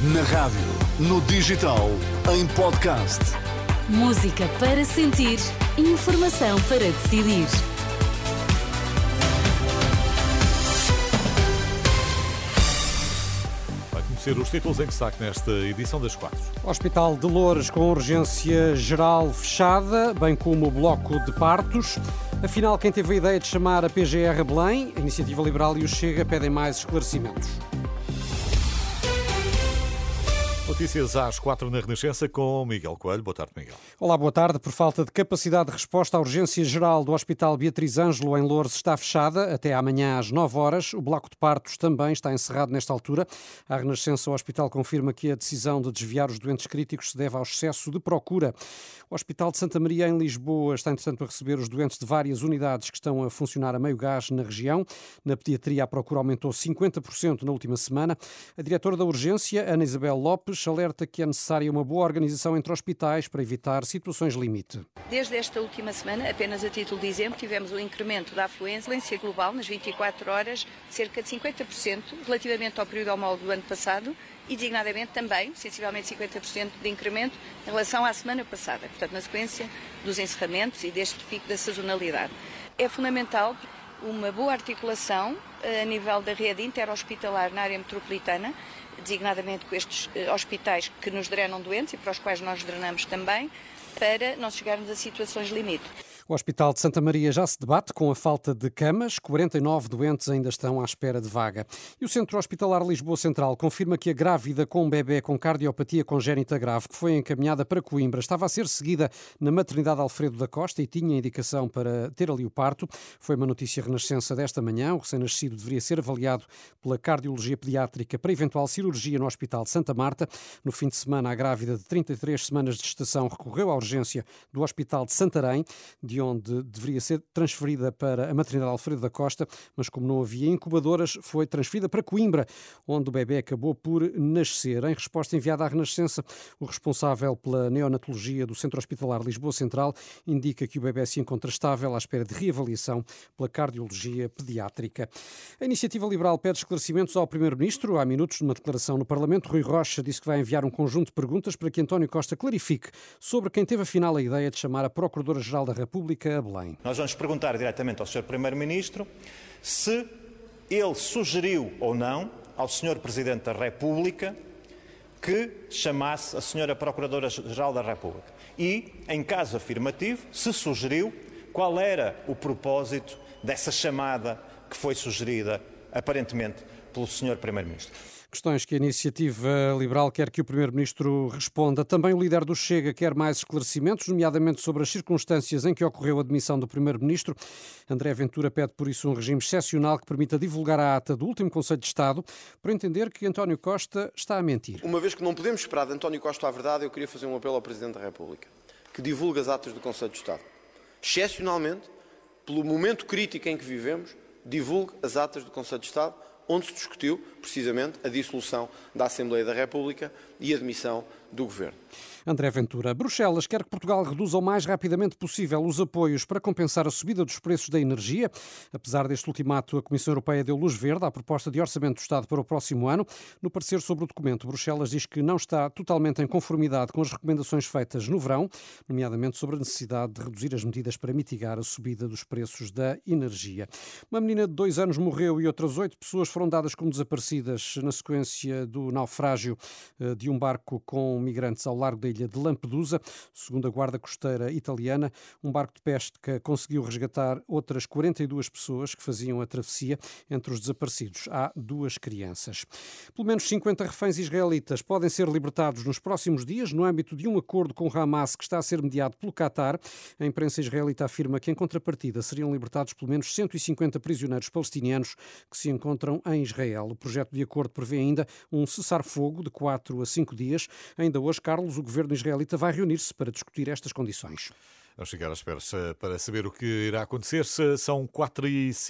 Na rádio, no digital, em podcast. Música para sentir, informação para decidir. Vai conhecer os títulos em destaque nesta edição das quatro. Hospital de Loures com urgência geral fechada, bem como o bloco de partos. Afinal, quem teve a ideia de chamar a PGR Belém, a Iniciativa Liberal e o Chega pedem mais esclarecimentos. Notícias às quatro na Renascença com Miguel Coelho. Boa tarde, Miguel. Olá, boa tarde. Por falta de capacidade de resposta à urgência geral do Hospital Beatriz Ângelo em Loures está fechada até amanhã às 9 horas. O bloco de partos também está encerrado nesta altura. A Renascença, o hospital confirma que a decisão de desviar os doentes críticos se deve ao excesso de procura. O Hospital de Santa Maria em Lisboa está, entretanto, a receber os doentes de várias unidades que estão a funcionar a meio gás na região. Na pediatria, a procura aumentou 50% na última semana. A diretora da urgência, Ana Isabel Lopes, alerta que é necessária uma boa organização entre hospitais para evitar situações limite. Desde esta última semana, apenas a título de exemplo, tivemos um incremento da afluência global nas 24 horas, cerca de 50% relativamente ao período homólogo do ano passado e designadamente também, sensivelmente 50% de incremento em relação à semana passada, portanto na sequência dos encerramentos e deste pico da sazonalidade. É fundamental uma boa articulação eh, a nível da rede interhospitalar na área metropolitana, designadamente com estes eh, hospitais que nos drenam doentes e para os quais nós drenamos também, para não chegarmos a situações limite. O Hospital de Santa Maria já se debate com a falta de camas. 49 doentes ainda estão à espera de vaga. E o Centro Hospitalar Lisboa Central confirma que a grávida com um bebê com cardiopatia congénita grave, que foi encaminhada para Coimbra, estava a ser seguida na maternidade Alfredo da Costa e tinha indicação para ter ali o parto. Foi uma notícia renascença desta manhã. O recém-nascido deveria ser avaliado pela cardiologia pediátrica para eventual cirurgia no Hospital de Santa Marta. No fim de semana, a grávida de 33 semanas de gestação recorreu à urgência do Hospital de Santarém, de onde deveria ser transferida para a maternidade Alfredo da Costa, mas como não havia incubadoras, foi transferida para Coimbra, onde o bebê acabou por nascer. Em resposta enviada à Renascença, o responsável pela neonatologia do Centro Hospitalar Lisboa Central indica que o bebê se encontra estável à espera de reavaliação pela cardiologia pediátrica. A Iniciativa Liberal pede esclarecimentos ao Primeiro-Ministro. Há minutos, numa declaração no Parlamento, Rui Rocha disse que vai enviar um conjunto de perguntas para que António Costa clarifique sobre quem teve afinal a ideia de chamar a Procuradora-Geral da República a Belém. Nós vamos perguntar diretamente ao Sr. Primeiro-Ministro se ele sugeriu ou não ao Sr. Presidente da República que chamasse a Sra. Procuradora-Geral da República. E, em caso afirmativo, se sugeriu qual era o propósito dessa chamada que foi sugerida, aparentemente, pelo Sr. Primeiro-Ministro. Questões que a iniciativa liberal quer que o Primeiro-Ministro responda. Também o líder do Chega quer mais esclarecimentos, nomeadamente sobre as circunstâncias em que ocorreu a demissão do Primeiro-Ministro. André Ventura pede, por isso, um regime excepcional que permita divulgar a ata do último Conselho de Estado para entender que António Costa está a mentir. Uma vez que não podemos esperar de António Costa a verdade, eu queria fazer um apelo ao Presidente da República, que divulgue as atas do Conselho de Estado. Excepcionalmente, pelo momento crítico em que vivemos, divulgue as atas do Conselho de Estado onde se discutiu precisamente a dissolução da Assembleia da República e a demissão do Governo. André Ventura. Bruxelas quer que Portugal reduza o mais rapidamente possível os apoios para compensar a subida dos preços da energia. Apesar deste ultimato, a Comissão Europeia deu luz verde à proposta de orçamento do Estado para o próximo ano. No parecer sobre o documento, Bruxelas diz que não está totalmente em conformidade com as recomendações feitas no verão, nomeadamente sobre a necessidade de reduzir as medidas para mitigar a subida dos preços da energia. Uma menina de dois anos morreu e outras oito pessoas foram dadas como desaparecidas na sequência do naufrágio eh, de um barco com migrantes ao largo da ilha de Lampedusa. Segundo a Guarda Costeira italiana, um barco de pesca conseguiu resgatar outras 42 pessoas que faziam a travessia. Entre os desaparecidos há duas crianças. Pelo menos 50 reféns israelitas podem ser libertados nos próximos dias no âmbito de um acordo com Hamas que está a ser mediado pelo Qatar. A imprensa israelita afirma que, em contrapartida, seriam libertados pelo menos 150 prisioneiros palestinianos que se encontram em Israel. O projeto de acordo prevê ainda um cessar-fogo de 4 a 5 dias. Ainda hoje, Carlos, o governo israelita vai reunir-se para discutir estas condições. Vamos chegar à espera para saber o que irá acontecer. São 4 e 5.